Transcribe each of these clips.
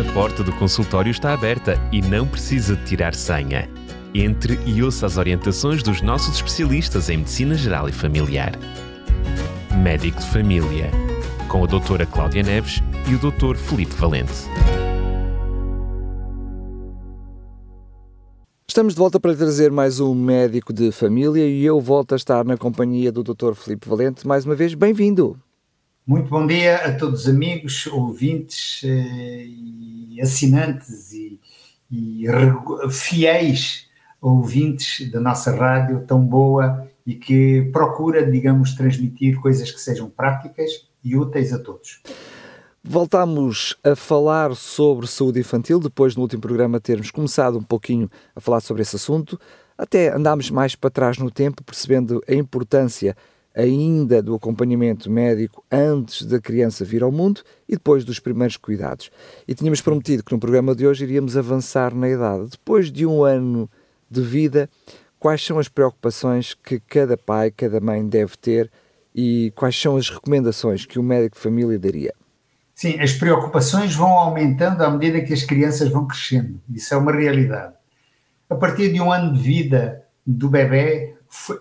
A porta do consultório está aberta e não precisa de tirar senha. Entre e ouça as orientações dos nossos especialistas em Medicina Geral e Familiar. Médico de Família, com a doutora Cláudia Neves e o doutor Felipe Valente. Estamos de volta para trazer mais um médico de família e eu volto a estar na companhia do Dr. Felipe Valente. Mais uma vez, bem-vindo. Muito bom dia a todos os amigos, ouvintes eh, e assinantes e, e fiéis ouvintes da nossa rádio tão boa e que procura, digamos, transmitir coisas que sejam práticas e úteis a todos. Voltámos a falar sobre saúde infantil, depois no último programa termos começado um pouquinho a falar sobre esse assunto, até andámos mais para trás no tempo, percebendo a importância ainda do acompanhamento médico antes da criança vir ao mundo e depois dos primeiros cuidados. E tínhamos prometido que no programa de hoje iríamos avançar na idade. Depois de um ano de vida, quais são as preocupações que cada pai, cada mãe deve ter e quais são as recomendações que o médico de família daria? Sim, as preocupações vão aumentando à medida que as crianças vão crescendo. Isso é uma realidade. A partir de um ano de vida do bebê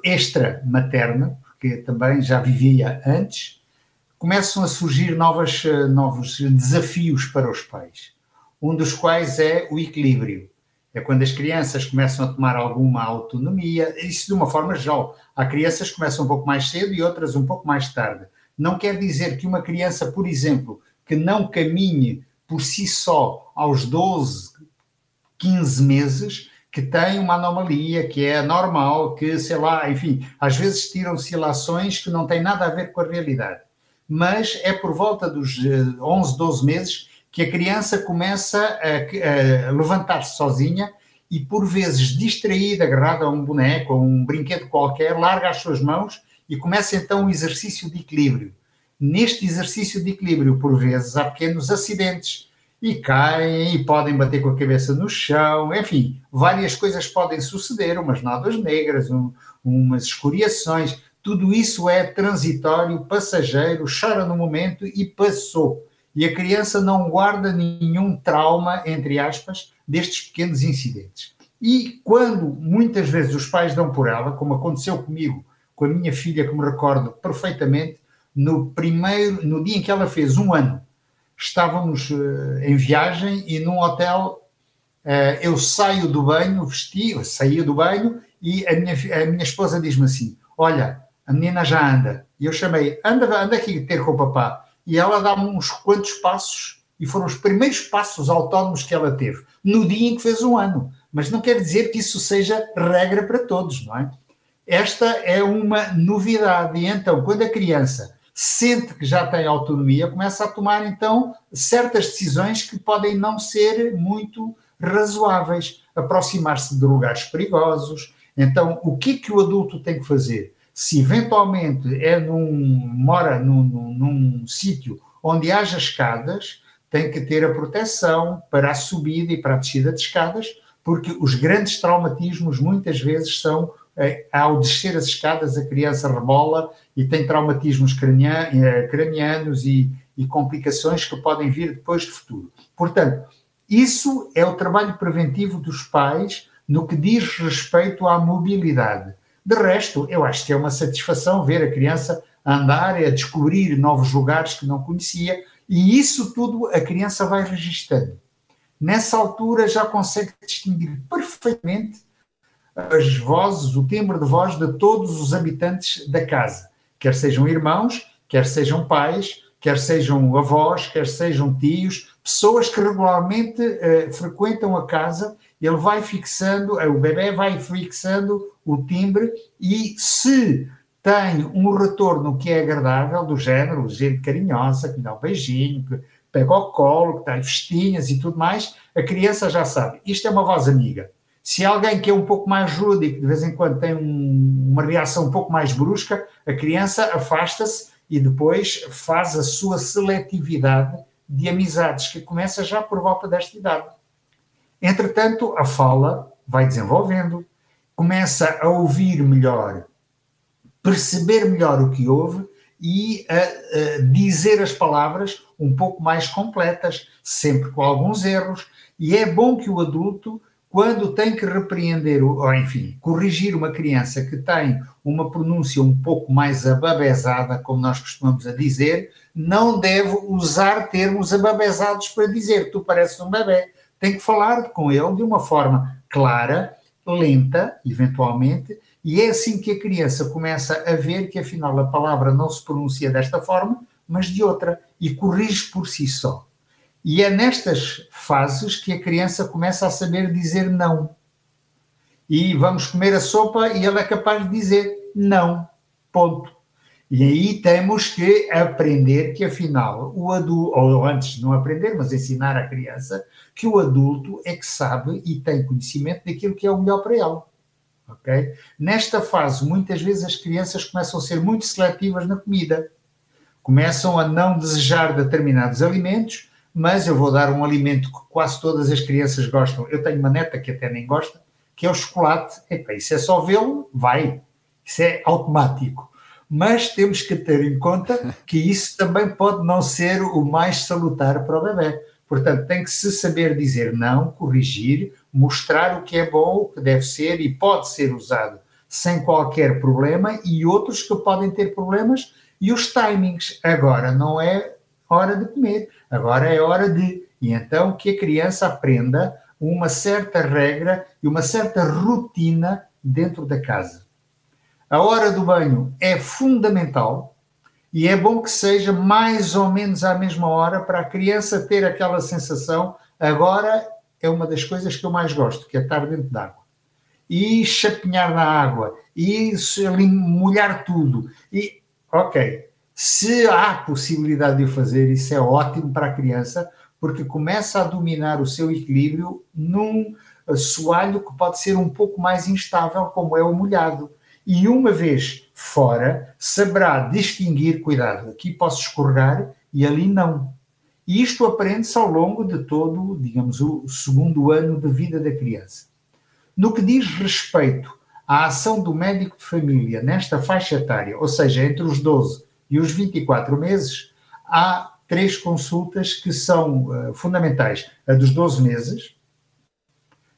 extra materno, que também já vivia antes, começam a surgir novas, eh, novos desafios para os pais. Um dos quais é o equilíbrio. É quando as crianças começam a tomar alguma autonomia, isso de uma forma geral. Há crianças que começam um pouco mais cedo e outras um pouco mais tarde. Não quer dizer que uma criança, por exemplo, que não caminhe por si só aos 12, 15 meses, que tem uma anomalia, que é normal, que, sei lá, enfim, às vezes tiram-se ilações que não têm nada a ver com a realidade. Mas é por volta dos 11, eh, 12 meses que a criança começa a, a levantar-se sozinha e, por vezes, distraída, agarrada a um boneco, a um brinquedo qualquer, larga as suas mãos e começa então um exercício de equilíbrio. Neste exercício de equilíbrio, por vezes, há pequenos acidentes e caem e podem bater com a cabeça no chão, enfim, várias coisas podem suceder, umas nódoas negras, um, umas escoriações, tudo isso é transitório, passageiro, chora no momento e passou. E a criança não guarda nenhum trauma, entre aspas, destes pequenos incidentes. E quando muitas vezes os pais dão por ela, como aconteceu comigo, com a minha filha, que me recordo perfeitamente, no primeiro, no dia em que ela fez um ano, estávamos uh, em viagem e num hotel uh, eu saio do banho, vesti, saía do banho e a minha, a minha esposa diz-me assim: Olha, a menina já anda. E eu chamei, anda, anda aqui ter com o papá. E ela dá-me uns quantos passos e foram os primeiros passos autónomos que ela teve, no dia em que fez um ano. Mas não quer dizer que isso seja regra para todos, não é? Esta é uma novidade. E então, quando a criança sente que já tem autonomia, começa a tomar então certas decisões que podem não ser muito razoáveis, aproximar-se de lugares perigosos. Então, o que que o adulto tem que fazer? Se eventualmente é num, mora num, num, num sítio onde haja escadas, tem que ter a proteção para a subida e para a descida de escadas, porque os grandes traumatismos muitas vezes são ao descer as escadas, a criança rebola e tem traumatismos eh, cranianos e, e complicações que podem vir depois de futuro. Portanto, isso é o trabalho preventivo dos pais no que diz respeito à mobilidade. De resto, eu acho que é uma satisfação ver a criança andar e a descobrir novos lugares que não conhecia, e isso tudo a criança vai registando. Nessa altura já consegue distinguir perfeitamente as vozes, o timbre de voz de todos os habitantes da casa, quer sejam irmãos, quer sejam pais, quer sejam avós, quer sejam tios, pessoas que regularmente uh, frequentam a casa, ele vai fixando, uh, o bebê vai fixando o timbre e se tem um retorno que é agradável, do género, gente carinhosa, que dá um beijinho, que pega ao colo, que dá festinhas e tudo mais, a criança já sabe, isto é uma voz amiga. Se alguém que é um pouco mais rude e que de vez em quando tem um, uma reação um pouco mais brusca, a criança afasta-se e depois faz a sua seletividade de amizades, que começa já por volta desta idade. Entretanto, a fala vai desenvolvendo, começa a ouvir melhor, perceber melhor o que ouve e a, a dizer as palavras um pouco mais completas, sempre com alguns erros, e é bom que o adulto, quando tem que repreender, ou enfim, corrigir uma criança que tem uma pronúncia um pouco mais ababezada, como nós costumamos a dizer, não deve usar termos ababezados para dizer tu pareces um bebê. Tem que falar com ele de uma forma clara, lenta, eventualmente, e é assim que a criança começa a ver que afinal a palavra não se pronuncia desta forma, mas de outra, e corrige por si só. E é nestas fases que a criança começa a saber dizer não. E vamos comer a sopa e ele é capaz de dizer não. Ponto. E aí temos que aprender que, afinal, o adulto, ou antes não aprender, mas ensinar à criança, que o adulto é que sabe e tem conhecimento daquilo que é o melhor para ela. Okay? Nesta fase, muitas vezes as crianças começam a ser muito seletivas na comida. Começam a não desejar determinados alimentos, mas eu vou dar um alimento que quase todas as crianças gostam. Eu tenho uma neta que até nem gosta, que é o chocolate. Epa, isso é só vê-lo, vai. Isso é automático mas temos que ter em conta que isso também pode não ser o mais salutar para o bebê. Portanto, tem que se saber dizer não, corrigir, mostrar o que é bom, o que deve ser e pode ser usado sem qualquer problema e outros que podem ter problemas e os timings. Agora não é hora de comer, agora é hora de. E então que a criança aprenda uma certa regra e uma certa rotina dentro da casa. A hora do banho é fundamental e é bom que seja mais ou menos à mesma hora para a criança ter aquela sensação. Agora é uma das coisas que eu mais gosto, que é estar dentro d'água. E chapinhar na água, e molhar tudo. E, ok, se há possibilidade de fazer, isso é ótimo para a criança, porque começa a dominar o seu equilíbrio num soalho que pode ser um pouco mais instável, como é o molhado e uma vez fora saberá distinguir, cuidado, aqui posso escorregar e ali não. E isto aprende-se ao longo de todo, digamos, o segundo ano de vida da criança. No que diz respeito à ação do médico de família nesta faixa etária, ou seja, entre os 12 e os 24 meses, há três consultas que são uh, fundamentais: a dos 12 meses,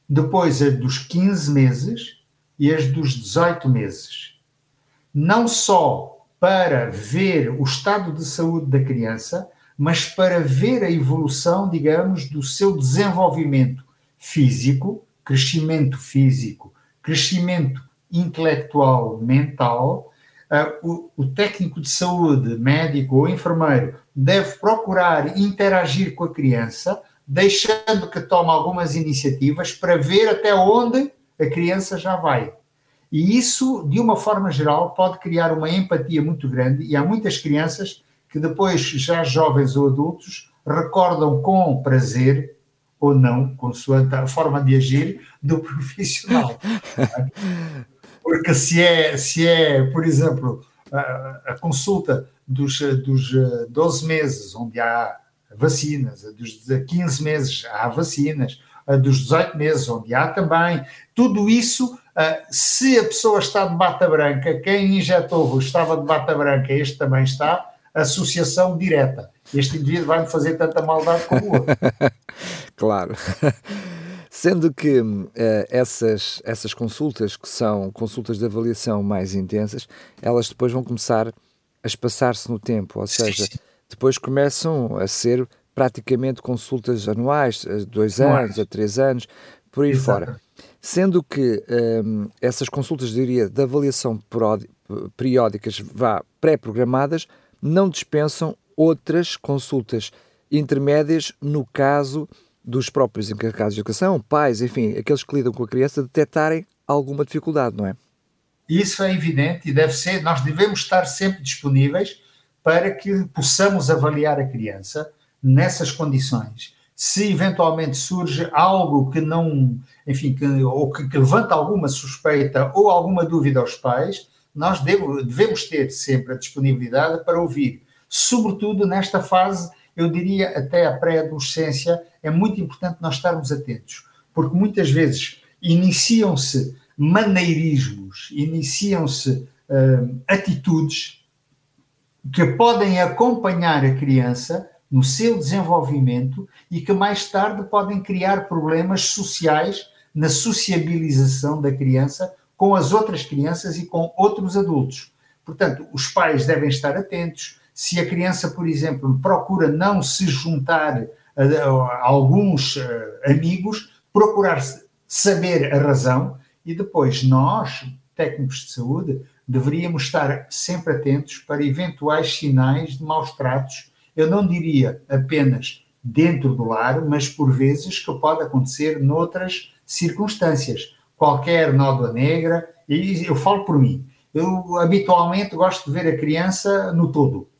depois a dos 15 meses e as dos 18 meses. Não só para ver o estado de saúde da criança, mas para ver a evolução, digamos, do seu desenvolvimento físico, crescimento físico, crescimento intelectual, mental. Uh, o, o técnico de saúde, médico ou enfermeiro, deve procurar interagir com a criança, deixando que tome algumas iniciativas para ver até onde a criança já vai. E isso, de uma forma geral, pode criar uma empatia muito grande, e há muitas crianças que depois, já jovens ou adultos, recordam com prazer ou não, consoante a forma de agir do profissional. Porque se é, se é por exemplo, a, a consulta dos, dos 12 meses, onde há vacinas, dos 15 meses há vacinas, dos 18 meses, onde há também. Tudo isso, uh, se a pessoa está de bata branca, quem injetou estava de bata branca, este também está, associação direta. Este indivíduo vai-me fazer tanta maldade como o outro. claro. Sendo que uh, essas, essas consultas, que são consultas de avaliação mais intensas, elas depois vão começar a espaçar-se no tempo, ou seja, depois começam a ser praticamente consultas anuais, a dois anos, a três anos, por aí Exato. fora. Sendo que um, essas consultas, diria, de avaliação periódicas vá pré-programadas, não dispensam outras consultas intermédias no caso dos próprios encarregados de educação, pais, enfim, aqueles que lidam com a criança, detectarem alguma dificuldade, não é? Isso é evidente e deve ser, nós devemos estar sempre disponíveis para que possamos avaliar a criança nessas condições, se eventualmente surge algo que não, enfim, que, ou que, que levanta alguma suspeita ou alguma dúvida aos pais, nós devemos ter sempre a disponibilidade para ouvir. Sobretudo nesta fase, eu diria até a pré-adolescência, é muito importante nós estarmos atentos, porque muitas vezes iniciam-se maneirismos, iniciam-se uh, atitudes que podem acompanhar a criança no seu desenvolvimento e que mais tarde podem criar problemas sociais na sociabilização da criança com as outras crianças e com outros adultos. Portanto, os pais devem estar atentos. Se a criança, por exemplo, procura não se juntar a, a alguns uh, amigos, procurar saber a razão e depois nós, técnicos de saúde, deveríamos estar sempre atentos para eventuais sinais de maus tratos. Eu não diria apenas dentro do lar, mas por vezes que pode acontecer noutras circunstâncias. Qualquer nódoa negra, e eu falo por mim, eu habitualmente gosto de ver a criança no todo.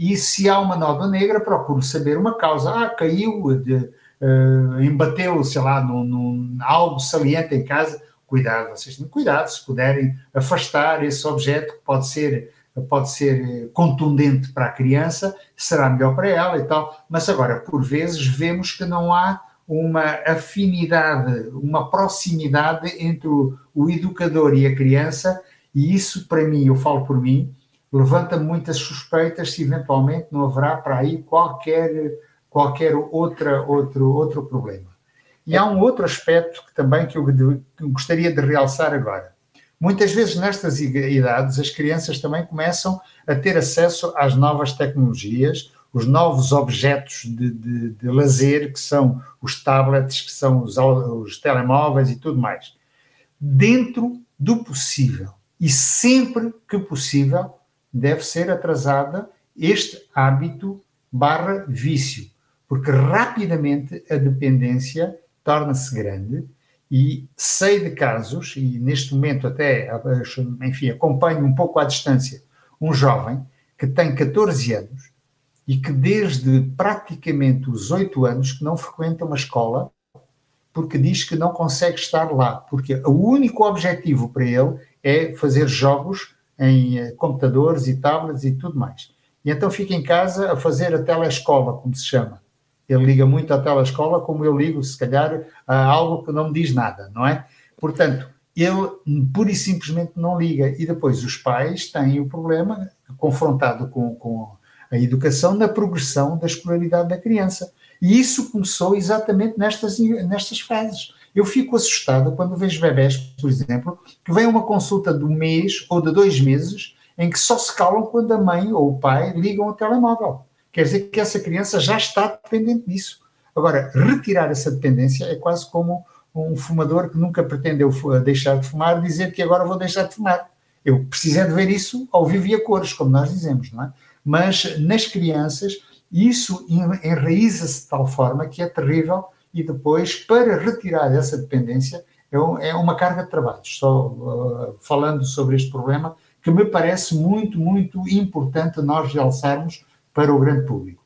E se há uma nódoa negra, procuro saber uma causa. Ah, caiu, de, uh, embateu, sei lá, num, num, algo saliente em casa. Cuidado, vocês têm cuidado, se puderem afastar esse objeto que pode ser, pode ser contundente para a criança, será melhor para ela e tal. Mas agora, por vezes, vemos que não há uma afinidade, uma proximidade entre o, o educador e a criança e isso, para mim, eu falo por mim, levanta muitas suspeitas se eventualmente não haverá para aí qualquer, qualquer outra, outro, outro problema. E há um outro aspecto que também que eu, gostaria de realçar agora. Muitas vezes nestas idades as crianças também começam a ter acesso às novas tecnologias, os novos objetos de, de, de lazer, que são os tablets, que são os, os telemóveis e tudo mais. Dentro do possível e sempre que possível deve ser atrasada este hábito barra vício, porque rapidamente a dependência torna-se grande e sei de casos, e neste momento até, enfim, acompanho um pouco à distância, um jovem que tem 14 anos e que desde praticamente os 8 anos que não frequenta uma escola porque diz que não consegue estar lá, porque o único objetivo para ele é fazer jogos em eh, computadores e tablets e tudo mais. E então fica em casa a fazer a telescola, como se chama. Ele liga muito à telescola, como eu ligo, se calhar, a algo que não me diz nada, não é? Portanto, ele pura e simplesmente não liga. E depois os pais têm o problema, confrontado com, com a educação, na progressão da escolaridade da criança. E isso começou exatamente nestas, nestas fases. Eu fico assustado quando vejo bebés, por exemplo, que vêm a uma consulta de um mês ou de dois meses em que só se calam quando a mãe ou o pai ligam o telemóvel. Quer dizer que essa criança já está dependente disso. Agora, retirar essa dependência é quase como um fumador que nunca pretendeu deixar de fumar dizer que agora vou deixar de fumar. Eu precisei de ver isso ao vivo e a cores, como nós dizemos, não é? Mas nas crianças, isso enraiza-se de tal forma que é terrível e depois, para retirar essa dependência, é, é uma carga de trabalho. Só uh, falando sobre este problema, que me parece muito, muito importante nós realçarmos para o grande público.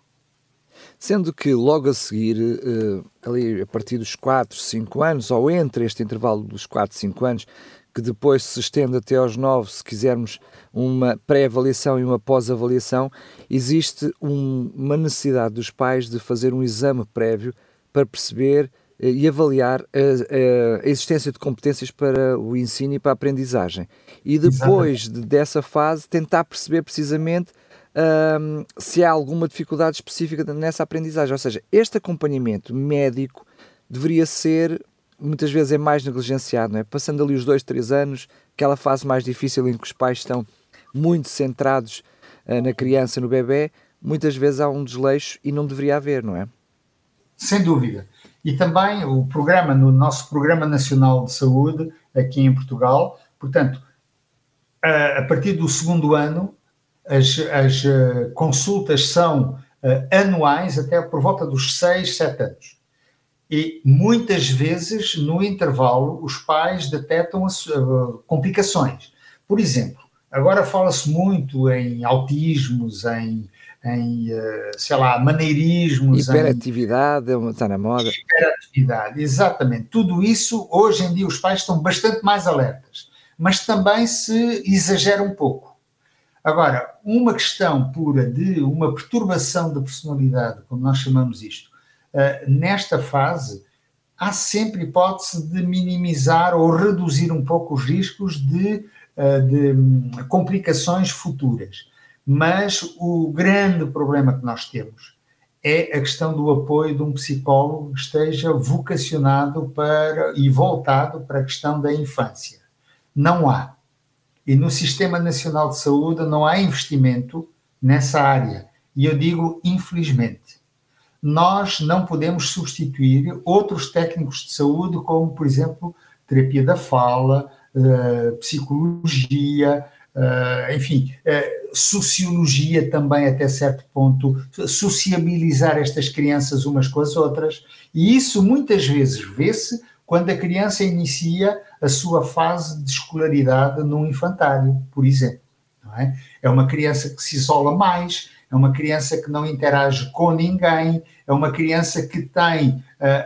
Sendo que logo a seguir, uh, ali a partir dos 4, 5 anos, ou entre este intervalo dos 4, 5 anos, que depois se estende até aos 9, se quisermos uma pré-avaliação e uma pós-avaliação, existe um, uma necessidade dos pais de fazer um exame prévio para perceber eh, e avaliar a, a, existência de competências para o ensino e para a aprendizagem. E depois de, dessa fase, tentar perceber precisamente um, se há alguma dificuldade específica nessa aprendizagem. Ou seja, este acompanhamento médico deveria ser, muitas vezes é mais negligenciado, não é? Passando ali os dois, três anos, aquela fase mais difícil em que os pais estão muito centrados uh, na criança, no bebê, muitas vezes há um desleixo e não deveria haver, não é? Sem dúvida. E também o programa, no nosso Programa Nacional de Saúde, aqui em Portugal, portanto, a, a partir do segundo ano, as, as uh, consultas são uh, anuais até por volta dos 6, 7 anos. E muitas vezes, no intervalo, os pais detectam as, uh, complicações. Por exemplo, agora fala-se muito em autismos, em em, eh, sei lá, maneirismos. Hiperatividade, em... está na moda. Hiperatividade, exatamente. Tudo isso, hoje em dia, os pais estão bastante mais alertas, mas também se exagera um pouco. Agora, uma questão pura de uma perturbação da personalidade, como nós chamamos isto, uh, nesta fase, há sempre hipótese de minimizar ou reduzir um pouco os riscos de, uh, de um, complicações futuras Mas o grande problema que nós temos é a questão do apoio de um psicólogo que esteja vocacionado para e voltado para a questão da infância. Não há. E no Sistema Nacional de Saúde não há investimento nessa área. E eu digo infelizmente. Nós não podemos substituir outros técnicos de saúde, como, por exemplo, terapia da fala, uh, psicologia, uh, enfim, uh, sociologia também até certo ponto, sociabilizar estas crianças umas com as outras, e isso muitas vezes vê-se quando a criança inicia a sua fase de escolaridade num infantário, por exemplo. É? é uma criança que se isola mais, é uma criança que não interage com ninguém, é uma criança que tem uh,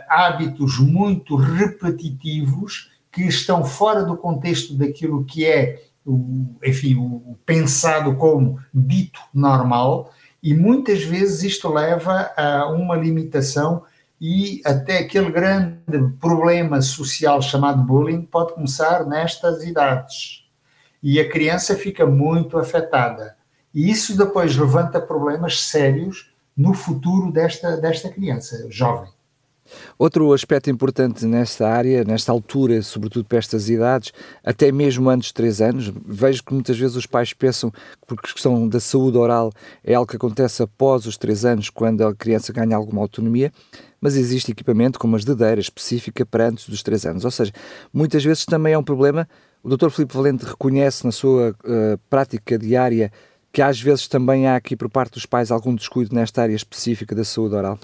hábitos muito repetitivos que estão fora do contexto daquilo que é o, enfim, o pensado como dito normal, e muitas vezes isto leva a uma limitação e até aquele grande problema social chamado bullying pode começar nestas idades. E a criança fica muito afetada. E isso depois levanta problemas sérios no futuro desta, desta criança jovem. Outro aspecto importante nesta área, nesta altura, sobretudo para estas idades, até mesmo antes de 3 anos, vejo que muitas vezes os pais pensam que por questão da saúde oral é algo que acontece após os 3 anos, quando a criança ganha alguma autonomia, mas existe equipamento como as dedeiras específica para antes dos 3 anos. Ou seja, muitas vezes também é um problema. O Dr. Filipe Valente reconhece na sua uh, prática diária que às vezes também há aqui por parte dos pais algum descuido nesta área específica da saúde oral.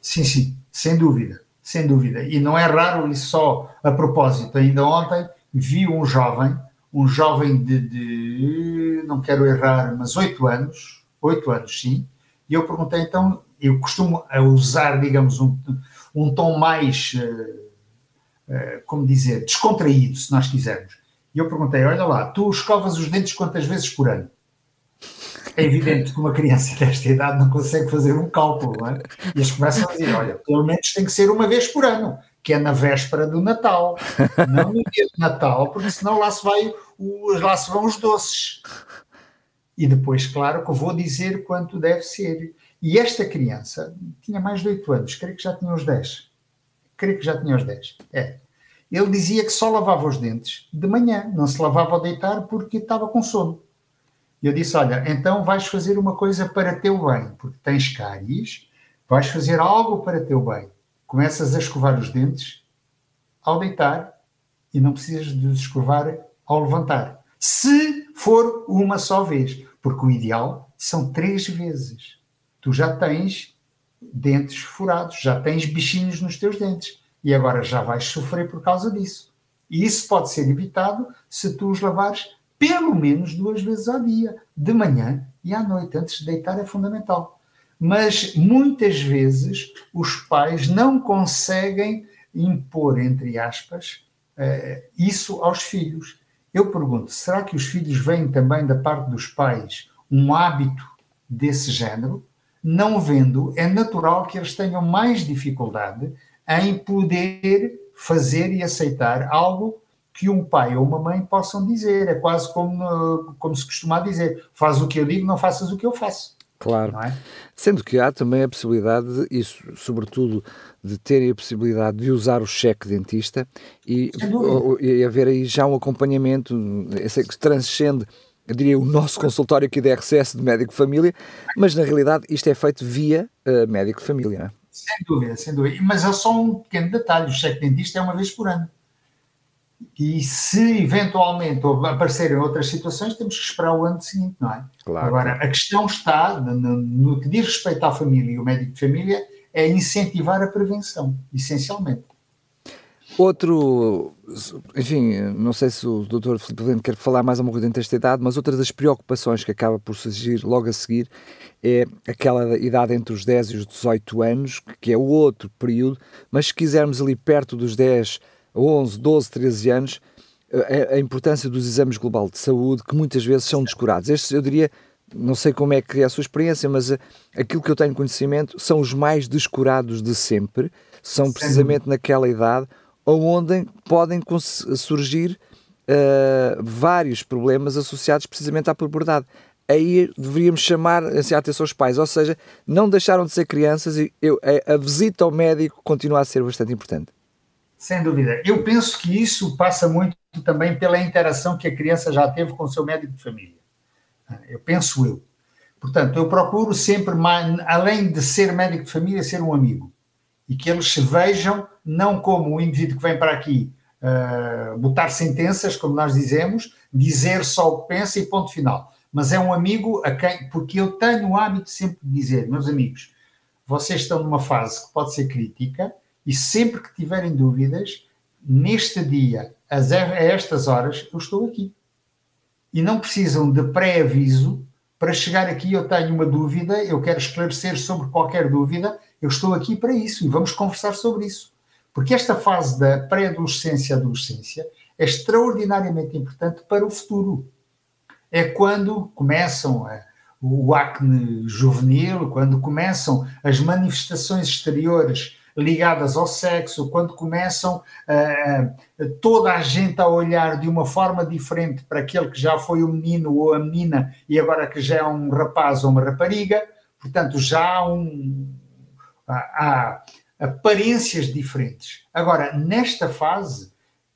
Sim, sim, sem dúvida, sem dúvida. E não é raro isso só a propósito. Ainda ontem vi um jovem, um jovem de, de não quero errar, mas oito anos, oito anos sim, e eu perguntei então, eu costumo usar, digamos, um, um tom mais, uh, uh, como dizer, descontraído, se nós quisermos. E eu perguntei, olha lá, tu escovas os dentes quantas vezes por ano? É evidente que uma criança desta idade não consegue fazer um cálculo, não é? E eles começam a dizer: olha, pelo menos tem que ser uma vez por ano, que é na véspera do Natal, não no dia de Natal, porque senão lá se, vai, lá se vão os doces. E depois, claro, que eu vou dizer quanto deve ser. E esta criança tinha mais de 8 anos, creio que já tinha os 10. Creio que já tinha os 10. É. Ele dizia que só lavava os dentes de manhã, não se lavava ao deitar porque estava com sono. E eu disse: Olha, então vais fazer uma coisa para teu bem, porque tens cáries, vais fazer algo para teu bem. Começas a escovar os dentes ao deitar e não precisas de os escovar ao levantar. Se for uma só vez, porque o ideal são três vezes. Tu já tens dentes furados, já tens bichinhos nos teus dentes e agora já vais sofrer por causa disso. E isso pode ser evitado se tu os lavares pelo menos duas vezes ao dia, de manhã e à noite, antes de deitar é fundamental. Mas muitas vezes os pais não conseguem impor, entre aspas, uh, isso aos filhos. Eu pergunto: será que os filhos veem também da parte dos pais um hábito desse género? Não vendo, é natural que eles tenham mais dificuldade em poder fazer e aceitar algo que um pai ou uma mãe possam dizer. É quase como, como se costuma dizer: faz o que eu digo, não faças o que eu faço. Claro. É? Sendo que há também a possibilidade, de, isso, sobretudo, de terem a possibilidade de usar o cheque dentista e, e haver aí já um acompanhamento que transcende eu diria, o nosso consultório aqui da RCS de médico de família, mas na realidade isto é feito via uh, médico de família, não é? Sem dúvida, sem dúvida. Mas é só um pequeno detalhe: o cheque dentista é uma vez por ano. E se eventualmente aparecerem outras situações, temos que esperar o ano seguinte, não é? Claro. Agora, a questão está, no, no que diz respeito à família e o médico de família, é incentivar a prevenção, essencialmente. Outro, enfim, não sei se o Dr. Filipe Valente quer falar mais alguma coisa desta idade, mas outra das preocupações que acaba por surgir logo a seguir é aquela idade entre os 10 e os 18 anos, que é o outro período, mas se quisermos ali perto dos 10 11, 12, 13 anos, a, a, importância dos exames global de saúde, que muitas vezes são descurados. Estes, eu diria, não sei como é que é a sua experiência, mas eh, aquilo que eu tenho conhecimento são os mais descurados de sempre, são precisamente Sim. naquela idade onde podem surgir uh, vários problemas associados precisamente à puberdade. aí deveríamos chamar assim, a atenção aos pais, ou seja, não deixaram de ser crianças e eu, a, a visita ao médico continua a ser bastante importante. Sem dúvida. Eu penso que isso passa muito também pela interação que a criança já teve com o seu médico de família. Eu penso eu. Portanto, eu procuro sempre, além de ser médico de família, ser um amigo. E que eles se vejam não como um indivíduo que vem para aqui uh, botar sentenças, como nós dizemos, dizer só o que pensa e ponto final. Mas é um amigo a quem, porque eu tenho o hábito sempre de dizer, meus amigos, vocês estão numa fase que pode ser crítica e sempre que tiverem dúvidas, neste dia, a estas horas, eu estou aqui. E não precisam de pré-aviso para chegar aqui. Eu tenho uma dúvida, eu quero esclarecer sobre qualquer dúvida, eu estou aqui para isso e vamos conversar sobre isso. Porque esta fase da pré-adolescência e adolescência é extraordinariamente importante para o futuro. É quando começam a, o acne juvenil, quando começam as manifestações exteriores ligadas ao sexo, quando começam uh, toda a gente a olhar de uma forma diferente para aquele que já foi o menino ou a menina e agora que já é um rapaz ou uma rapariga, portanto já há, um, há, há aparências diferentes. Agora, nesta fase,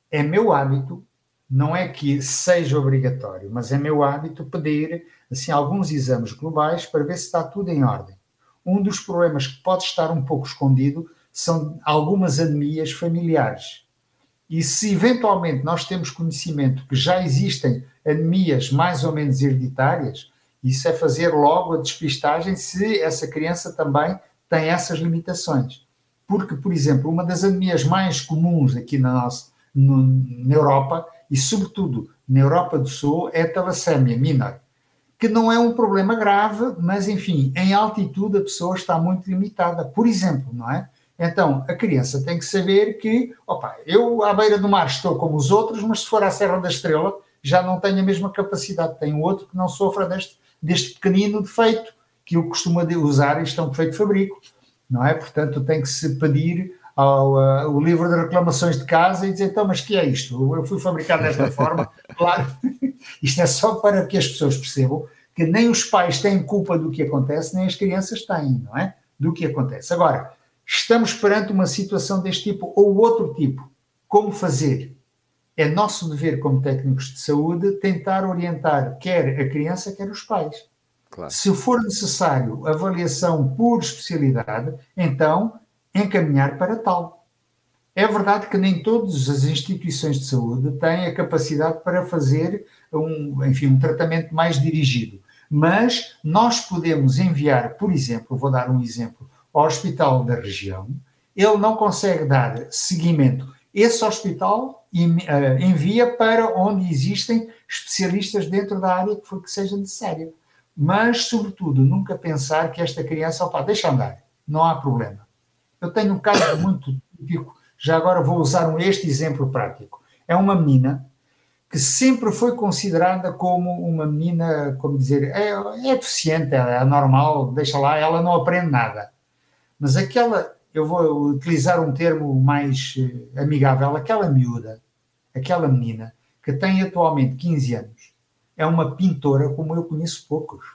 é meu hábito, não é que seja obrigatório, mas é meu hábito pedir assim, alguns exames globais para ver se está tudo em ordem. Um dos problemas que pode estar um pouco escondido são algumas anemias familiares. E se eventualmente nós temos conhecimento que já existem anemias mais ou menos hereditárias, isso é fazer logo a despistagem se essa criança também tem essas limitações. Porque, por exemplo, uma das anemias mais comuns aqui na, nossa, no, na Europa, e sobretudo na Europa do Sul, é a talassémia minor, que não é um problema grave, mas, enfim, em altitude a pessoa está muito limitada. Por exemplo, não é? Então, a criança tem que saber que, opa, eu à beira do mar estou como os outros, mas se for à Serra da Estrela, já não tenho a mesma capacidade. Tenho outro que não sofra deste, deste pequenino defeito, que eu costumo usar, isto é um defeito de fabrico, não é? Portanto, tem que se pedir ao uh, o livro de reclamações de casa e dizer, então, mas que é isto? Eu fui fabricado desta forma. Claro, isto é só para que as pessoas percebam que nem os pais têm culpa do que acontece, nem as crianças têm, não é? Do que acontece. Agora, Estamos perante uma situação deste tipo ou outro tipo. Como fazer? É nosso dever, como técnicos de saúde, tentar orientar quer a criança, quer os pais. Claro. Se for necessário avaliação por especialidade, então encaminhar para tal. É verdade que nem todas as instituições de saúde têm a capacidade para fazer um, enfim, um tratamento mais dirigido. Mas nós podemos enviar, por exemplo, vou dar um exemplo, ao hospital da região, ele não consegue dar seguimento. Esse hospital eh, envia para onde existem especialistas dentro da área que for que seja necessária. Mas, sobretudo, nunca pensar que esta criança, opa, deixa andar, não há problema. Eu tenho um caso muito típico, já agora vou usar este exemplo prático. É uma menina que sempre foi considerada como uma menina, como dizer, é, é deficiente, é anormal, deixa lá, ela não aprende nada. Mas aquela, eu vou utilizar um termo mais eh, amigável, aquela miúda, aquela menina, que tem atualmente 15 anos, é uma pintora como eu conheço poucos.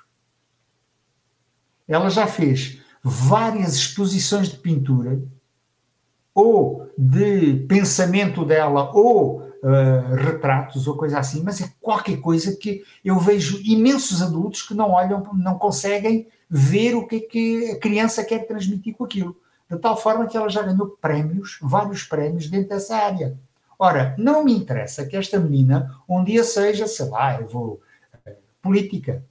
Ela já fez várias exposições de pintura, ou de pensamento dela, ou uh, retratos, ou coisa assim, mas é qualquer coisa que eu vejo imensos adultos que não olham, não conseguem ver o que é que a criança quer transmitir com aquilo. De tal forma que ela já ganhou prémios, vários prémios dentro dessa área. Ora, não me interessa que esta menina um dia seja, sei lá, eu vou. Eh, política.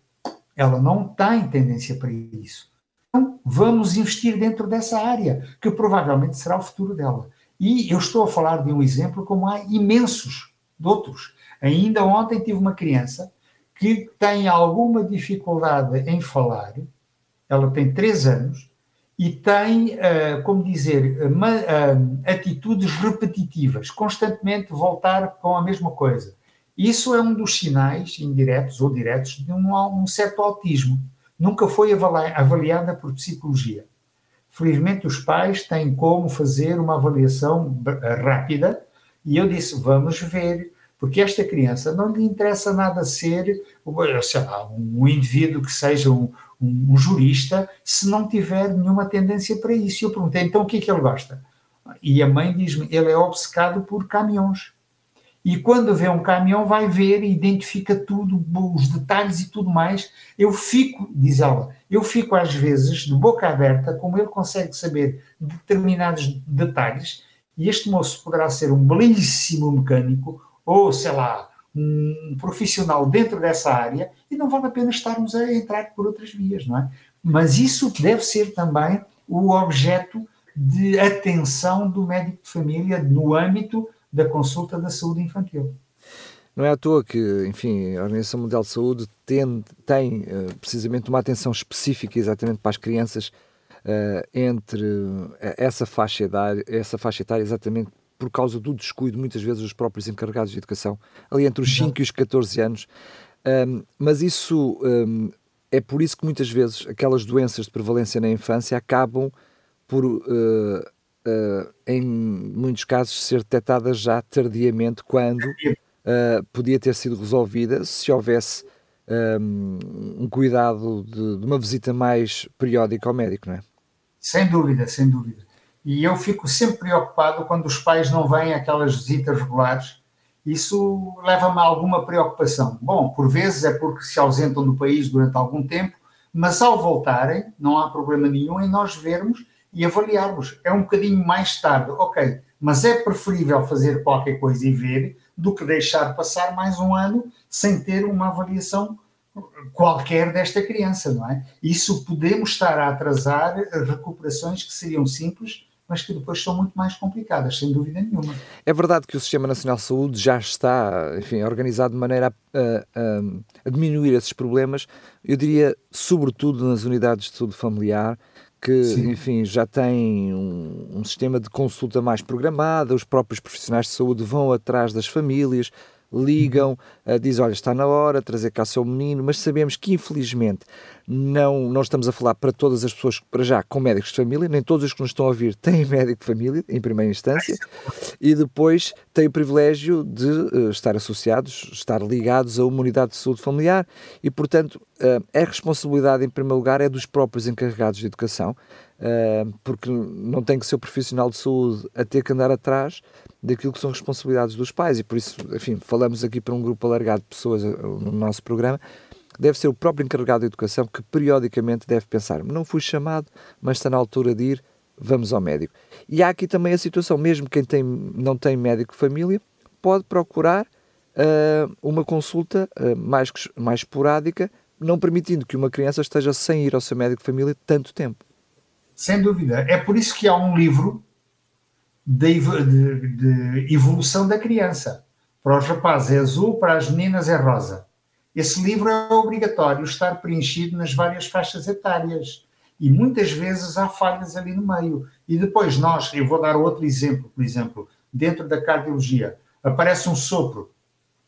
Ela não tem tendência para isso. Então, vamos investir dentro dessa área, que provavelmente será o futuro dela. E eu estou a falar de um exemplo como há imensos de outros. Ainda ontem tive uma criança que tem alguma dificuldade em falar ela tem três anos e tem, uh, como dizer, uh, atitudes repetitivas, constantemente voltar com a mesma coisa. Isso é um dos sinais, indiretos ou diretos, de um, um certo autismo. Nunca foi avaliada por psicologia. Felizmente, os pais têm como fazer uma avaliação rápida e eu disse: vamos ver Porque esta criança não lhe interessa nada ser lá, um indivíduo que seja um, um, um, jurista se não tiver nenhuma tendência para isso. E eu perguntei, então o que é que ele gosta? E a mãe diz-me, ele é obcecado por caminhões. E quando vê um caminhão, vai ver, identifica tudo, os detalhes e tudo mais. Eu fico, diz ela, eu fico às vezes de boca aberta, como ele consegue saber determinados detalhes, e este moço poderá ser um belíssimo mecânico, ou sei lá, um profissional dentro dessa área, e não vale a pena estarmos a entrar por outras vias, não é? Mas isso deve ser também o objeto de atenção do médico de família no âmbito da consulta da saúde infantil. Não é à toa que, enfim, a Organização Mundial de Saúde tem, tem uh, precisamente uma atenção específica exatamente para as crianças uh, entre uh, essa faixa etária, essa faixa etária exatamente por causa do descuido, muitas vezes, dos próprios encarregados de educação, ali entre os 5 e os 14 anos. Um, mas isso um, é por isso que muitas vezes aquelas doenças de prevalência na infância acabam por uh, em muitos casos, ser detectadas já tardiamente, quando uh, podia ter sido resolvida se houvesse um, um cuidado de, de, uma visita mais periódica ao médico, não é? Sem dúvida, sem dúvida. E eu fico sempre preocupado quando os pais não vêm aquelas visitas regulares. Isso leva-me a alguma preocupação. Bom, por vezes é porque se ausentam do país durante algum tempo, mas ao voltarem, não há problema nenhum em nós vermos e avaliarmos. É um bocadinho mais tarde, ok, mas é preferível fazer qualquer coisa e ver do que deixar passar mais um ano sem ter uma avaliação qualquer desta criança, não é? Isso podemos estar a atrasar recuperações que seriam simples, mas que depois são muito mais complicadas, sem dúvida nenhuma. É verdade que o Sistema Nacional de Saúde já está, enfim, organizado de maneira a, a, a diminuir esses problemas, eu diria, sobretudo nas unidades de saúde familiar, que, Sim. enfim, já tem um, um, sistema de consulta mais programada, os próprios profissionais de saúde vão atrás das famílias, ligam, uh, dizem, olha, está na hora, trazer cá seu menino, mas sabemos que, infelizmente, não, não estamos a falar para todas as pessoas, para já, com médicos de família, nem todos os que nos estão a ouvir têm médico de família, em primeira instância, e depois têm o privilégio de uh, estar associados, estar ligados a uma unidade de saúde familiar, e, portanto, uh, a responsabilidade, em primeiro lugar, é dos próprios encarregados de educação, uh, porque não tem que ser o profissional de saúde a ter que andar atrás daquilo que são responsabilidades dos pais, e por isso, enfim, falamos aqui para um grupo alargado de pessoas no nosso programa, deve ser o próprio encarregado de educação que periodicamente deve pensar: não fui chamado, mas está na altura de ir, vamos ao médico. E há aqui também a situação, mesmo quem tem, não tem médico de família, pode procurar uh, uma consulta uh, mais, mais esporádica, não permitindo que uma criança esteja sem ir ao seu médico de família tanto tempo. Sem dúvida. É por isso que há um livro de, de, de evolução da criança. Para os rapazes é azul, para as meninas é rosa. Esse livro é obrigatório estar preenchido nas várias faixas etárias. E muitas vezes há falhas ali no meio. E depois nós, eu vou dar outro exemplo, por exemplo, dentro da cardiologia, aparece um sopro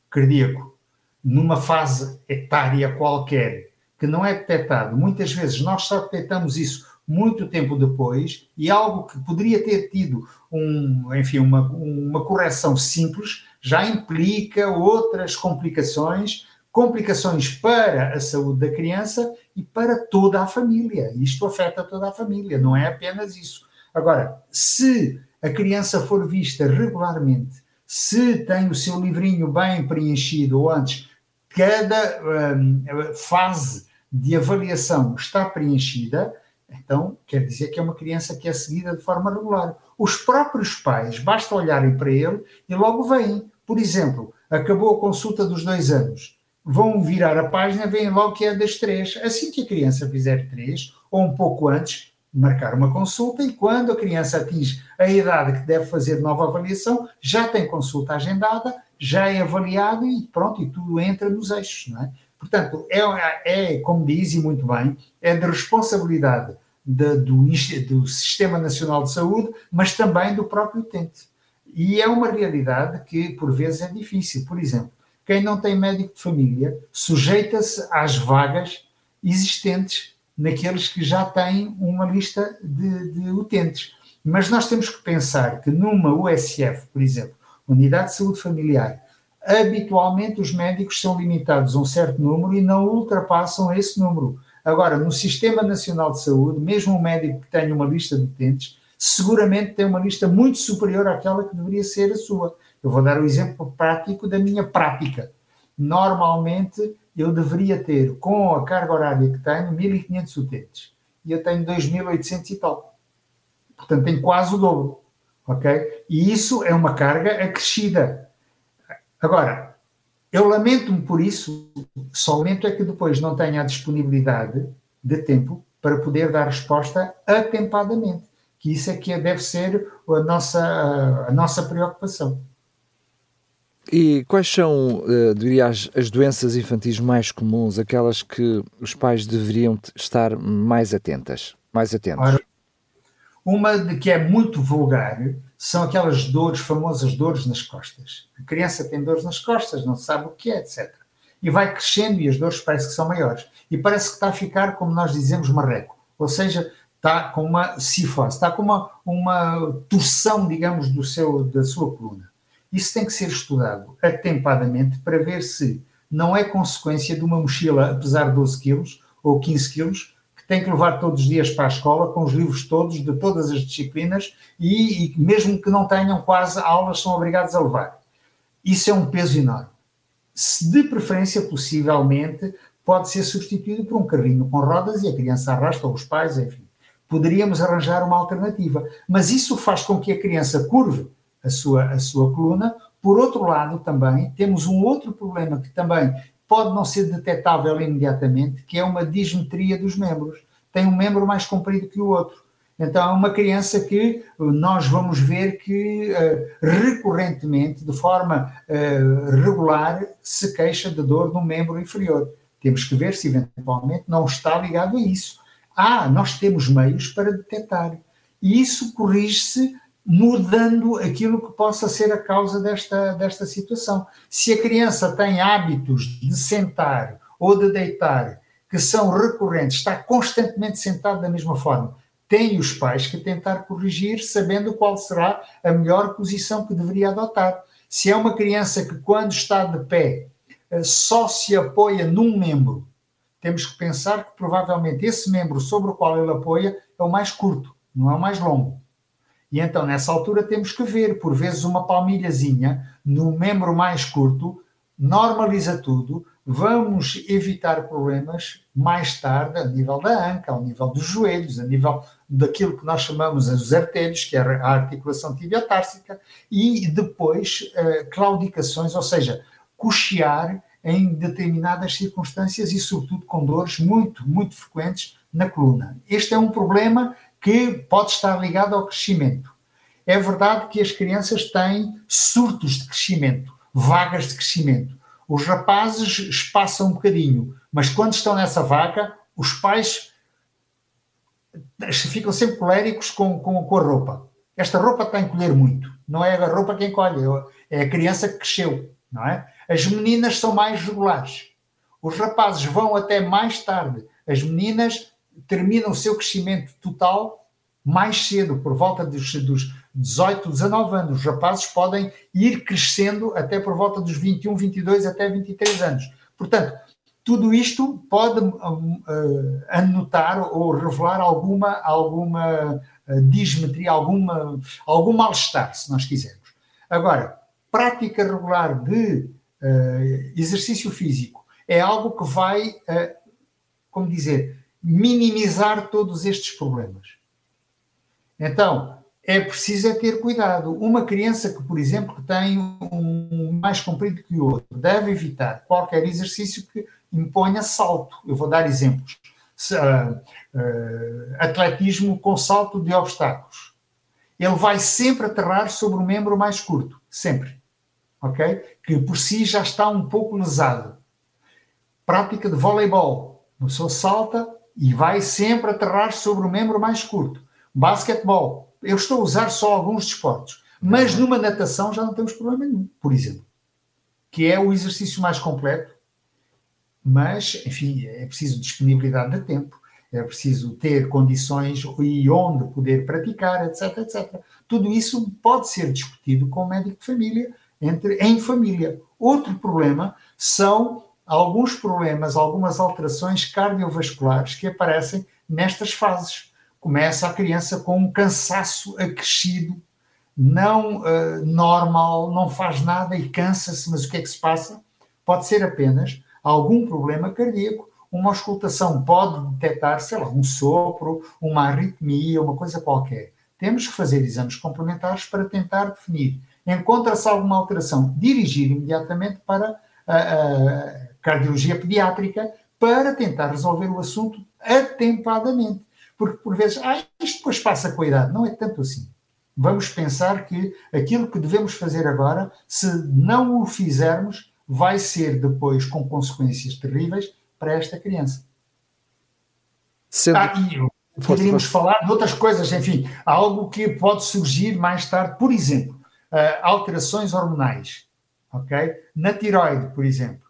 cardíaco numa fase etária qualquer que não é detectado. Muitas vezes nós só detectamos isso muito tempo depois e algo que poderia ter tido um, enfim, uma, uma correção simples já implica outras complicações complicações para a saúde da criança e para toda a família. Isto afeta toda a família, não é apenas isso. Agora, se a criança for vista regularmente, se tem o seu livrinho bem preenchido, ou antes, cada um, fase de avaliação está preenchida, então quer dizer que é uma criança que é seguida de forma regular. Os próprios pais, basta olharem para ele e logo veem. Por exemplo, acabou a consulta dos dois anos vão virar a página, veem logo que é das três. Assim que a criança fizer três, ou um pouco antes, marcar uma consulta e quando a criança atinge a idade que deve fazer nova avaliação, já tem consulta agendada, já é avaliado e pronto, e tudo entra nos eixos, não é? Portanto, é, é como diz e muito bem, é de responsabilidade de, do, do Sistema Nacional de Saúde, mas também do próprio utente. E é uma realidade que, por vezes, é difícil. Por exemplo, quem não tem médico de família sujeita-se às vagas existentes naqueles que já têm uma lista de, de, utentes. Mas nós temos que pensar que numa USF, por exemplo, Unidade de Saúde Familiar, habitualmente os médicos são limitados a um certo número e não ultrapassam esse número. Agora, no Sistema Nacional de Saúde, mesmo um médico que tenha uma lista de utentes, seguramente tem uma lista muito superior àquela que deveria ser a sua. Eu vou dar o um exemplo prático da minha prática. Normalmente, eu deveria ter, com a carga horária que tenho, 1.500 utentes. E eu tenho 2.800 e tal. Portanto, tenho quase o dobro. Ok? E isso é uma carga acrescida. Agora, eu lamento-me por isso, só lamento é que depois não tenha a disponibilidade de tempo para poder dar resposta atempadamente. Que isso é que deve ser a nossa, a nossa preocupação. E quais são, uh, diria, as, as, doenças infantis mais comuns, aquelas que os pais deveriam estar mais atentas, mais atentos? Ora, uma de que é muito vulgar são aquelas dores, famosas dores nas costas. A criança tem dores nas costas, não sabe o que é, etc. E vai crescendo e as dores parece que são maiores. E parece que está a ficar, como nós dizemos, marreco. Ou seja, está com uma cifose, está com uma, uma torção, digamos, do seu, da sua coluna. Isso tem que ser estudado atempadamente para ver se não é consequência de uma mochila, apesar de 12 quilos ou 15 quilos, que tem que levar todos os dias para a escola com os livros todos de todas as disciplinas e, e mesmo que não tenham quase aulas, são obrigados a levar. Isso é um peso enorme. Se de preferência, possivelmente, pode ser substituído por um carrinho com rodas e a criança arrasta, ou os pais, enfim. Poderíamos arranjar uma alternativa. Mas isso faz com que a criança curve a sua, a sua coluna. Por outro lado, também temos um outro problema que também pode não ser detectável imediatamente, que é uma dismetria dos membros. Tem um membro mais comprido que o outro. Então, é uma criança que nós vamos ver que uh, recorrentemente, de forma uh, regular, se queixa de dor no membro inferior. Temos que ver se eventualmente não está ligado a isso. Ah, nós temos meios para detectar. E isso corrige-se mudando aquilo que possa ser a causa desta, desta situação. Se a criança tem hábitos de sentar ou de deitar que são recorrentes, está constantemente sentado da mesma forma, tem os pais que tentar corrigir, sabendo qual será a melhor posição que deveria adotar. Se é uma criança que, quando está de pé, eh, só se apoia num membro, temos que pensar que provavelmente esse membro sobre o qual ele apoia é o mais curto, não é o mais longo. E então, nessa altura, temos que ver, por vezes, uma palmilhazinha no membro mais curto, normaliza tudo, vamos evitar problemas mais tarde a nível da anca, ao nível dos joelhos, a nível daquilo que nós chamamos os artérios, que é a articulação tibiotársica, e depois uh, claudicações, ou seja, cochear em determinadas circunstâncias e, sobretudo, com dores muito, muito frequentes na coluna. Este é um problema que pode estar ligado ao crescimento. É verdade que as crianças têm surtos de crescimento, vagas de crescimento. Os rapazes espaçam um bocadinho, mas quando estão nessa vaga, os pais ficam sempre coléricos com, com, com a roupa. Esta roupa está a encolher muito. Não é a roupa que encolhe, é a criança que cresceu, não é? As meninas são mais regulares. Os rapazes vão até mais tarde. As meninas terminam o seu crescimento total mais cedo, por volta dos, dos 18, 19 anos. Os rapazes podem ir crescendo até por volta dos 21, 22 até 23 anos. Portanto, tudo isto pode uh, anotar ou revelar alguma, alguma uh, dismetria, alguma, algum mal-estar, se nós quisermos. Agora, prática regular de uh, exercício físico é algo que vai, como dizer, minimizar todos estes problemas. Então, é preciso é ter cuidado. Uma criança que, por exemplo, tem um mais comprido que o outro, deve evitar qualquer exercício que imponha salto. Eu vou dar exemplos. Uh, uh, atletismo com salto de obstáculos. Ele vai sempre aterrar sobre o membro mais curto, sempre. Ok? Que por si já está um pouco lesado. Prática de voleibol. A pessoa salta, e vai sempre aterrar sobre o membro mais curto. Basquetebol, eu estou a usar só alguns desportos, mas numa natação já não temos problema nenhum, por exemplo, que é o exercício mais completo, mas, enfim, é preciso disponibilidade de tempo, é preciso ter condições e onde poder praticar, etc, etc. Tudo isso pode ser discutido com o médico de família entre, em família. Outro problema são alguns problemas, algumas alterações cardiovasculares que aparecem nestas fases. Começa a criança com um cansaço acrescido, não uh, normal, não faz nada e cansa-se, mas o que é que se passa? Pode ser apenas algum problema cardíaco. Uma auscultação pode detectar, sei lá, um sopro, uma arritmia, uma coisa qualquer. Temos que fazer exames complementares para tentar definir. Encontra-se alguma alteração, dirigir imediatamente para a, a cardiologia pediátrica para tentar resolver o assunto atempadamente. Porque, por vezes, ah, isto depois passa com a idade. Não é tanto assim. Vamos pensar que aquilo que devemos fazer agora, se não o fizermos, vai ser depois com consequências terríveis para esta criança. Sendo... Ah, e poderíamos falar de outras coisas, enfim, algo que pode surgir mais tarde, por exemplo, uh, alterações hormonais, ok? Na tiroide, por exemplo,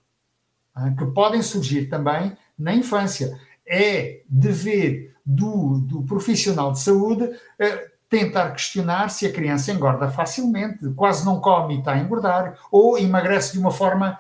uh, que podem surgir também na infância. É dever do, do profissional de saúde uh, tentar questionar se a criança engorda facilmente, quase não come e está a engordar, ou emagrece de uma forma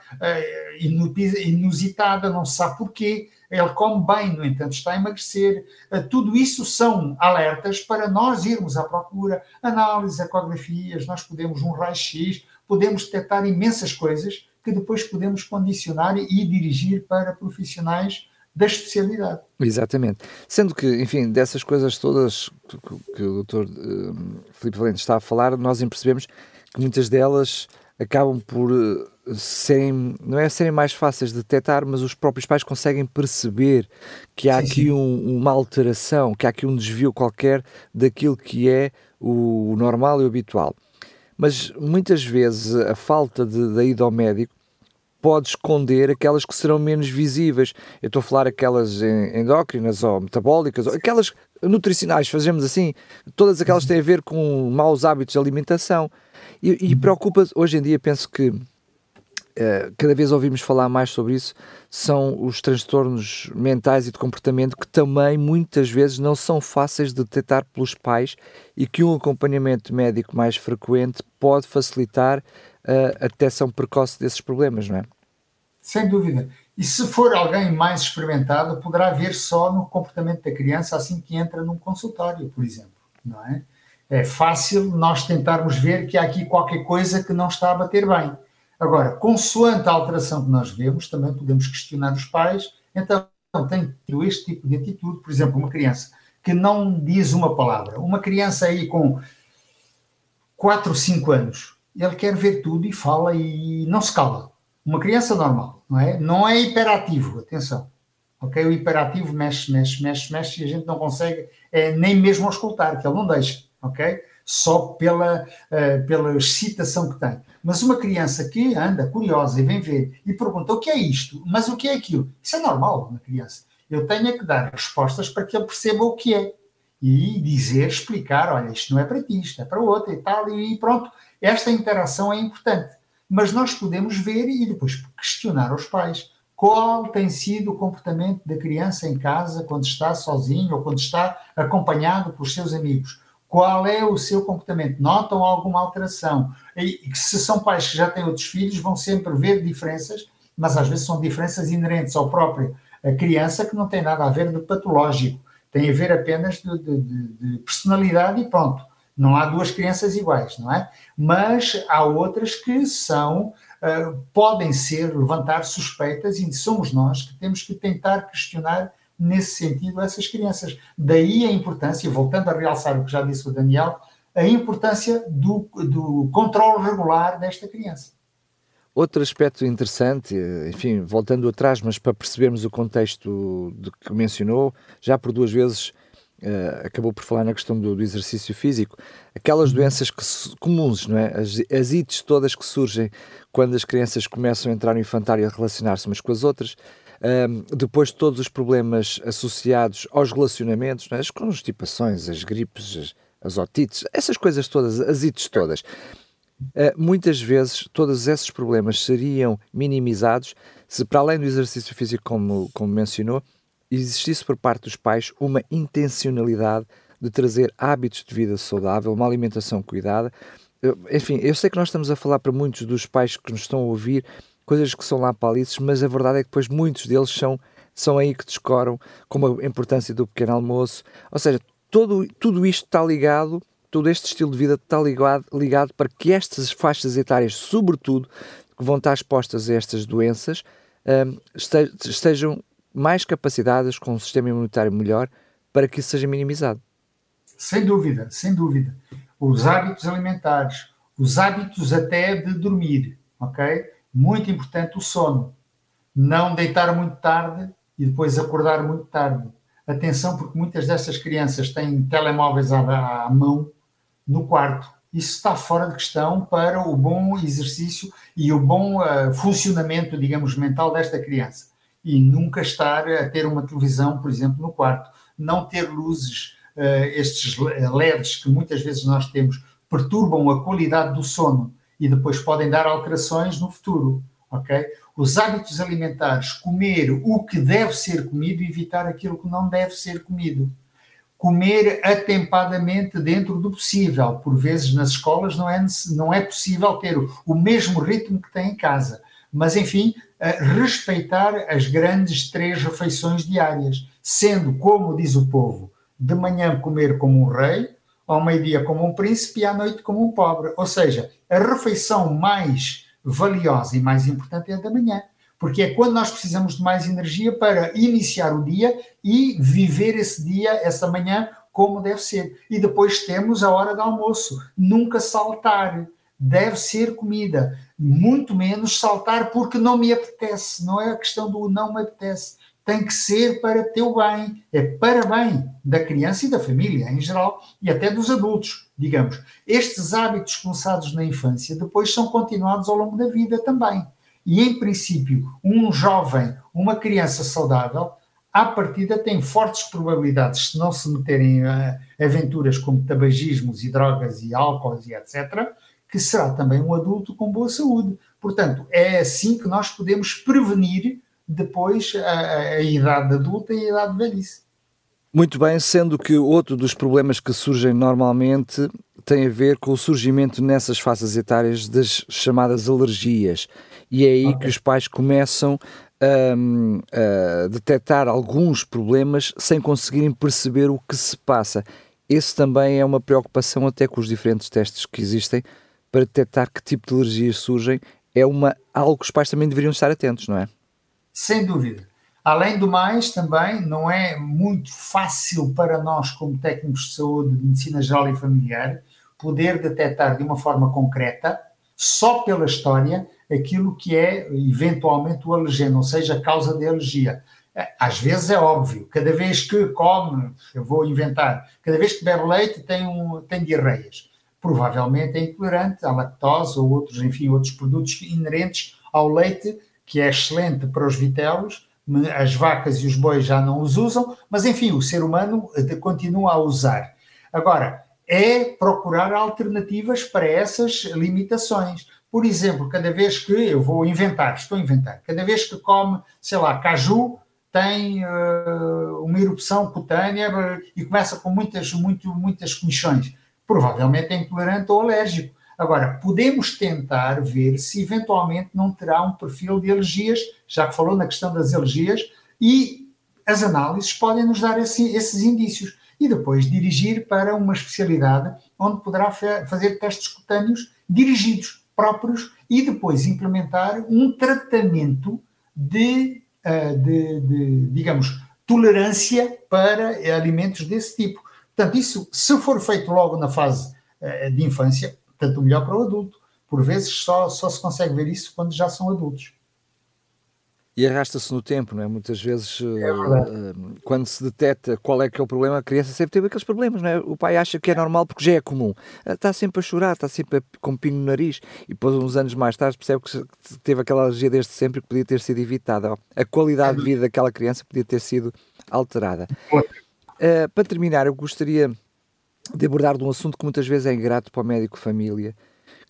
inusitada, não se sabe porquê ele come bem, no entanto, está a emagrecer. Eh, tudo isso são alertas para nós irmos à procura, análise, ecografias, nós podemos um raio-x, podemos detectar imensas coisas que depois podemos condicionar e dirigir para profissionais da especialidade. Exatamente. Sendo que, enfim, dessas coisas todas que, que o Dr. Uh, Filipe Valente está a falar, nós percebemos que muitas delas acabam por uh, serem, não é serem mais fáceis de detectar, mas os próprios pais conseguem perceber que há sim, aqui sim. Um, uma alteração, que há aqui um desvio qualquer daquilo que é o normal e o habitual. Mas muitas vezes a falta de, da ida ao médico pode esconder aquelas que serão menos visíveis. Eu estou a falar aquelas endócrinas ou metabólicas, ou aquelas nutricionais, fazemos assim, todas aquelas têm a ver com maus hábitos de alimentação. E, e preocupa, hoje em dia, penso que cada vez ouvimos falar mais sobre isso, são os transtornos mentais e de comportamento que também muitas vezes não são fáceis de detectar pelos pais e que um acompanhamento médico mais frequente pode facilitar uh, a detecção precoce desses problemas, não é? Sem dúvida. E se for alguém mais experimentado, poderá ver só no comportamento da criança assim que entra num consultório, por exemplo, não é? É fácil nós tentarmos ver que há aqui qualquer coisa que não está a bater bem Agora, consoante a alteração que nós vemos, também podemos questionar os pais. Então, tem tido este tipo de atitude, por exemplo, uma criança que não diz uma palavra, uma criança aí com 4 ou 5 anos, ele quer ver tudo e fala e não se cala. Uma criança normal, não é? Não é hiperativo, atenção. Ok? O hiperativo mexe, mexe, mexe, mexe e a gente não consegue é, nem mesmo escutar, que ele não deixa, ok? Só pela, uh, pela excitação que tem. Mas uma criança que anda curiosa e vem ver e pergunta o que é isto, mas o que é aquilo, isso é normal uma criança. Eu tenho é que dar respostas para que ele perceba o que é e dizer, explicar, olha, isto não é para ti, isto é para outro e tal, e pronto. Esta interação é importante. Mas nós podemos ver e depois questionar os pais qual tem sido o comportamento da criança em casa quando está sozinho ou quando está acompanhado por seus amigos qual é o seu comportamento, notam alguma alteração. E se são pais que já têm outros filhos, vão sempre ver diferenças, mas às vezes são diferenças inerentes ao próprio a criança que não tem nada a ver de patológico, tem a ver apenas de, de, de personalidade e pronto. Não há duas crianças iguais, não é? Mas há outras que são, uh, podem ser, levantar suspeitas e somos nós que temos que tentar questionar nesse sentido essas crianças. Daí a importância, voltando a realçar o que já disse o Daniel, a importância do, do controle regular desta criança. Outro aspecto interessante, enfim, voltando atrás, mas para percebermos o contexto de que mencionou, já por duas vezes uh, acabou por falar na questão do, do exercício físico, aquelas uhum. doenças que, comuns, não é? As, as ites todas que surgem quando as crianças começam a entrar no infantário a relacionar-se umas com as outras, depois todos os problemas associados aos relacionamentos, é? as constipações, as gripes, as, as otites, essas coisas todas, as ites todas. Uh, muitas vezes todos esses problemas seriam minimizados se, para além do exercício físico, como, como mencionou, existisse por parte dos pais uma intencionalidade de trazer hábitos de vida saudável, uma alimentação cuidada enfim, eu sei que nós estamos a falar para muitos dos pais que nos estão a ouvir coisas que são lá palices, mas a verdade é que depois muitos deles são, são aí que descoram, como a importância do pequeno almoço. Ou seja, todo, tudo isto está ligado, todo este estilo de vida está ligado, ligado para que estas faixas etárias, sobretudo, que vão estar expostas a estas doenças, um, estejam mais capacitadas, com um sistema imunitário melhor, para que isso seja minimizado. Sem dúvida, sem dúvida. Os hábitos alimentares, os hábitos até de dormir, ok? Muito importante o sono. Não deitar muito tarde e depois acordar muito tarde. Atenção, porque muitas destas crianças têm telemóveis à, à mão no quarto. Isso está fora de questão para o bom exercício e o bom uh, funcionamento, digamos, mental desta criança. E nunca estar a ter uma televisão, por exemplo, no quarto. Não ter luzes uh, estes LEDs que muitas vezes nós temos perturbam a qualidade do sono e depois podem dar alterações no futuro, ok? Os hábitos alimentares, comer o que deve ser comido e evitar aquilo que não deve ser comido. Comer atempadamente dentro do possível. Por vezes nas escolas não é, não é possível ter o mesmo ritmo que tem em casa. Mas, enfim, respeitar as grandes três refeições diárias, sendo, como diz o povo, de manhã comer como um rei, ao meio-dia como um príncipe e à noite como um pobre. Ou seja, a refeição mais valiosa e mais importante é a da manhã, porque é quando nós precisamos de mais energia para iniciar o dia e viver esse dia, essa manhã, como deve ser. E depois temos a hora do almoço. Nunca saltar. Deve ser comida. Muito menos saltar porque não me apetece. Não é a questão do não me apetece tem que ser para teu bem, é para bem da criança e da família em geral e até dos adultos, digamos. Estes hábitos começados na infância depois são continuados ao longo da vida também. E em princípio, um jovem, uma criança saudável, à partida tem fortes probabilidades, se não se meterem a aventuras como tabagismos e drogas e álcool e etc., que será também um adulto com boa saúde. Portanto, é assim que nós podemos prevenir depois a, a idade adulta e a idade de velhice. Muito bem, sendo que outro dos problemas que surgem normalmente tem a ver com o surgimento nessas fases etárias das chamadas alergias. E é aí okay. que os pais começam a, a detectar alguns problemas sem conseguirem perceber o que se passa. Esse também é uma preocupação até com os diferentes testes que existem para detectar que tipo de alergias surgem. É uma, algo que os pais também deveriam estar atentos, não é? Sem dúvida. Além do mais, também não é muito fácil para nós, como técnicos de saúde, de medicina geral e familiar, poder detectar de uma forma concreta, só pela história, aquilo que é eventualmente o alergeno, ou seja, a causa de alergia. Às vezes é óbvio, cada vez que come, eu vou inventar, cada vez que bebe leite tem, um, tem diarreias. Provavelmente é intolerante à lactose ou outros, enfim, outros produtos inerentes ao leite que é excelente para os vitelos, as vacas e os bois já não os usam, mas enfim, o ser humano eh, continua a usar. Agora, é procurar alternativas para essas limitações. Por exemplo, cada vez que eu vou inventar, estou a inventar, cada vez que come, sei lá, caju, tem uh, uma erupção cutânea eh, e começa com muitas, muito, muitas comichões. Provavelmente é intolerante ou alérgico. Agora, podemos tentar ver se eventualmente não terá um perfil de alergias, já que falou na questão das alergias, e as análises podem nos dar esse, esses indícios. E depois dirigir para uma especialidade onde poderá fazer testes cutâneos dirigidos, próprios, e depois implementar um tratamento de, uh, de, de digamos, tolerância para alimentos desse tipo. Portanto, isso, se for feito logo na fase uh, de infância, tanto melhor para o adulto. Por vezes só, só se consegue ver isso quando já são adultos. E arrasta-se no tempo, não é? Muitas vezes, é uh, quando se detecta qual é que é o problema, a criança sempre teve aqueles problemas, não é? O pai acha que é normal porque já é comum. Está sempre a chorar, está sempre a, com um pingo no nariz e depois, uns anos mais tarde, percebe que teve aquela alergia desde sempre e que podia ter sido evitada. A qualidade de vida daquela criança podia ter sido alterada. Uh, para terminar, eu gostaria de abordar de um assunto que muitas vezes é ingrato para o médico família,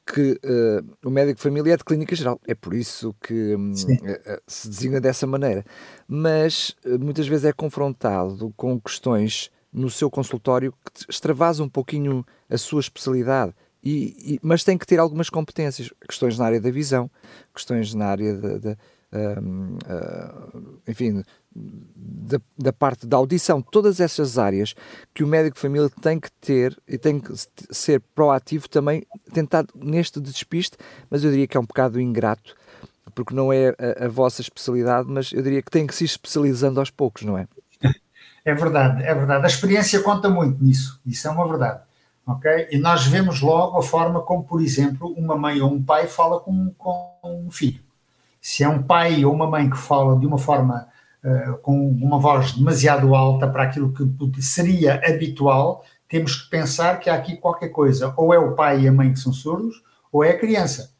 que uh, o médico família é de clínica geral, é por isso que um, uh, uh, se designa dessa maneira, mas muitas vezes é confrontado com questões no seu consultório que extravasam um pouquinho a sua especialidade e, e, mas tem que ter algumas competências, questões na área da visão, questões na área da, da uh, uh, enfim, da, da, parte da audição, todas essas áreas que o médico de família tem que ter e tem que ser proativo também, tentar neste despiste, mas eu diria que é um bocado ingrato, porque não é a, a vossa especialidade, mas eu diria que tem que se especializando aos poucos, não é? É verdade, é verdade. A experiência conta muito nisso, isso é uma verdade. ok? E nós vemos logo a forma como, por exemplo, uma mãe ou um pai fala com, com um filho. Se é um pai ou uma mãe que fala de uma forma uh, com uma voz demasiado alta para aquilo que seria habitual, temos que pensar que há aqui qualquer coisa. Ou é o pai e a mãe que são surdos, ou é a criança.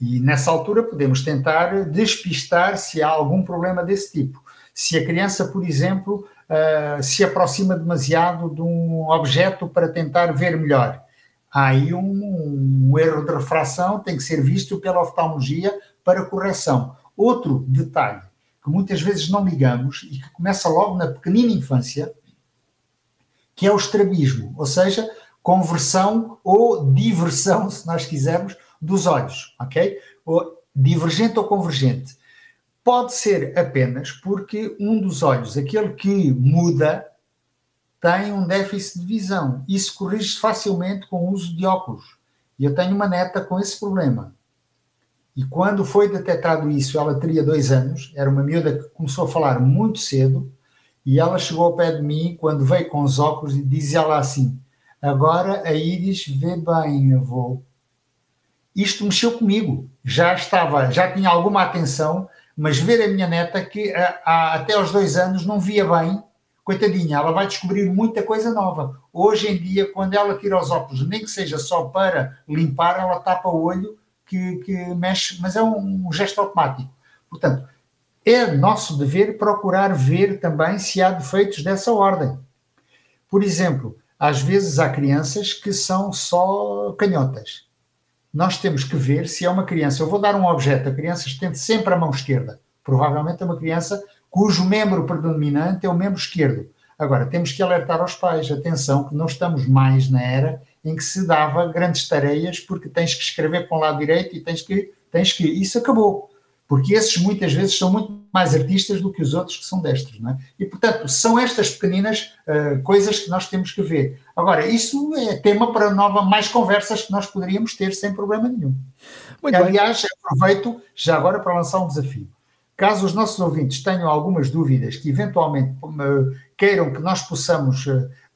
E nessa altura podemos tentar despistar se há algum problema desse tipo. Se a criança, por exemplo, uh, se aproxima demasiado de um objeto para tentar ver melhor. Há aí um, um erro de refração, tem que ser visto pela oftalmologia para correção. Outro detalhe que muitas vezes não ligamos e que começa logo na pequenina infância, que é o estrabismo, ou seja, conversão ou diversão, se nós quisermos, dos olhos, ok? Ou divergente ou convergente pode ser apenas porque um dos olhos, aquele que muda, tem um déficit de visão. Isso corrige facilmente com o uso de óculos. E eu tenho uma neta com esse problema. E quando foi detectado isso, ela teria dois anos, era uma miúda que começou a falar muito cedo, e ela chegou ao pé de mim quando veio com os óculos e dizia lá assim: Agora a Iris vê bem, avô. Isto mexeu comigo. Já estava, já tinha alguma atenção mas ver a minha neta que há, até aos dois anos não via bem, coitadinha, ela vai descobrir muita coisa nova. Hoje em dia, quando ela tira os óculos, nem que seja só para limpar, ela tapa o olho que, que mexe, mas é um, um gesto automático. Portanto, é nosso dever procurar ver também se há defeitos dessa ordem. Por exemplo, às vezes há crianças que são só canhotas nós temos que ver se é uma criança. Eu vou dar um objeto, a criança estende sempre a mão esquerda. Provavelmente é uma criança cujo membro predominante é o membro esquerdo. Agora, temos que alertar aos pais, atenção, que não estamos mais na era em que se dava grandes tareias porque tens que escrever para o lado direito e tens que, tens que. Isso acabou porque esses muitas vezes são muito mais artistas do que os outros que são destros, não é? E, portanto, são estas pequeninas uh, coisas que nós temos que ver. Agora, isso é tema para nova, mais conversas que nós poderíamos ter sem problema nenhum. Muito Aliás, bem. aproveito já agora para lançar um desafio. Caso os nossos ouvintes tenham algumas dúvidas que eventualmente uh, queiram que nós possamos,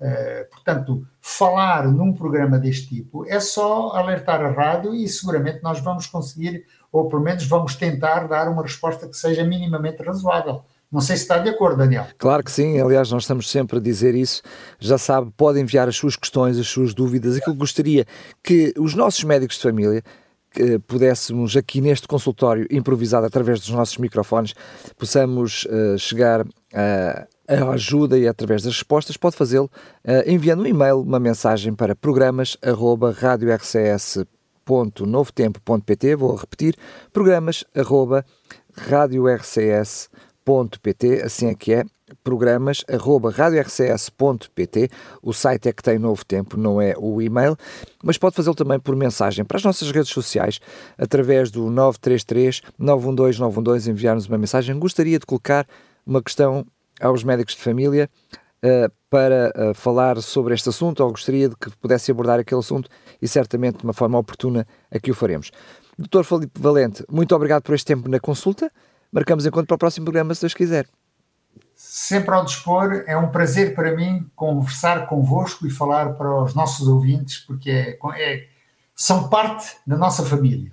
uh, portanto, falar num programa deste tipo, é só alertar a rádio e seguramente nós vamos conseguir ou pelo menos vamos tentar dar uma resposta que seja minimamente razoável. Não sei se está de acordo, Daniel. Claro que sim, aliás, nós estamos sempre a dizer isso. Já sabe, pode enviar as suas questões, as suas dúvidas, aquilo que gostaria que os nossos médicos de família pudéssemos aqui neste consultório improvisado através dos nossos microfones, possamos uh, chegar uh, a ajuda e através das respostas, pode fazê-lo uh, enviando um e-mail, uma mensagem para programas.radiorcs.com radiorcs.novotempo.pt, vou repetir, programas arroba radiorcs.pt, assim é que é, programas arroba radiorcs.pt, o site é que tem Novo Tempo, não é o e-mail, mas pode fazê-lo também por mensagem para as nossas redes sociais, através do 933 912 912, enviar-nos uma mensagem. Gostaria de colocar uma questão aos médicos de família, uh, para uh, falar sobre este assunto ou gostaria de que pudesse abordar aquele assunto e certamente de uma forma oportuna aqui o faremos. Doutor Felipe Valente, muito obrigado por este tempo na consulta. Marcamos encontro para o próximo programa, se Deus quiser. Sempre ao dispor, é um prazer para mim conversar convosco e falar para os nossos ouvintes, porque é, é, são parte da nossa família.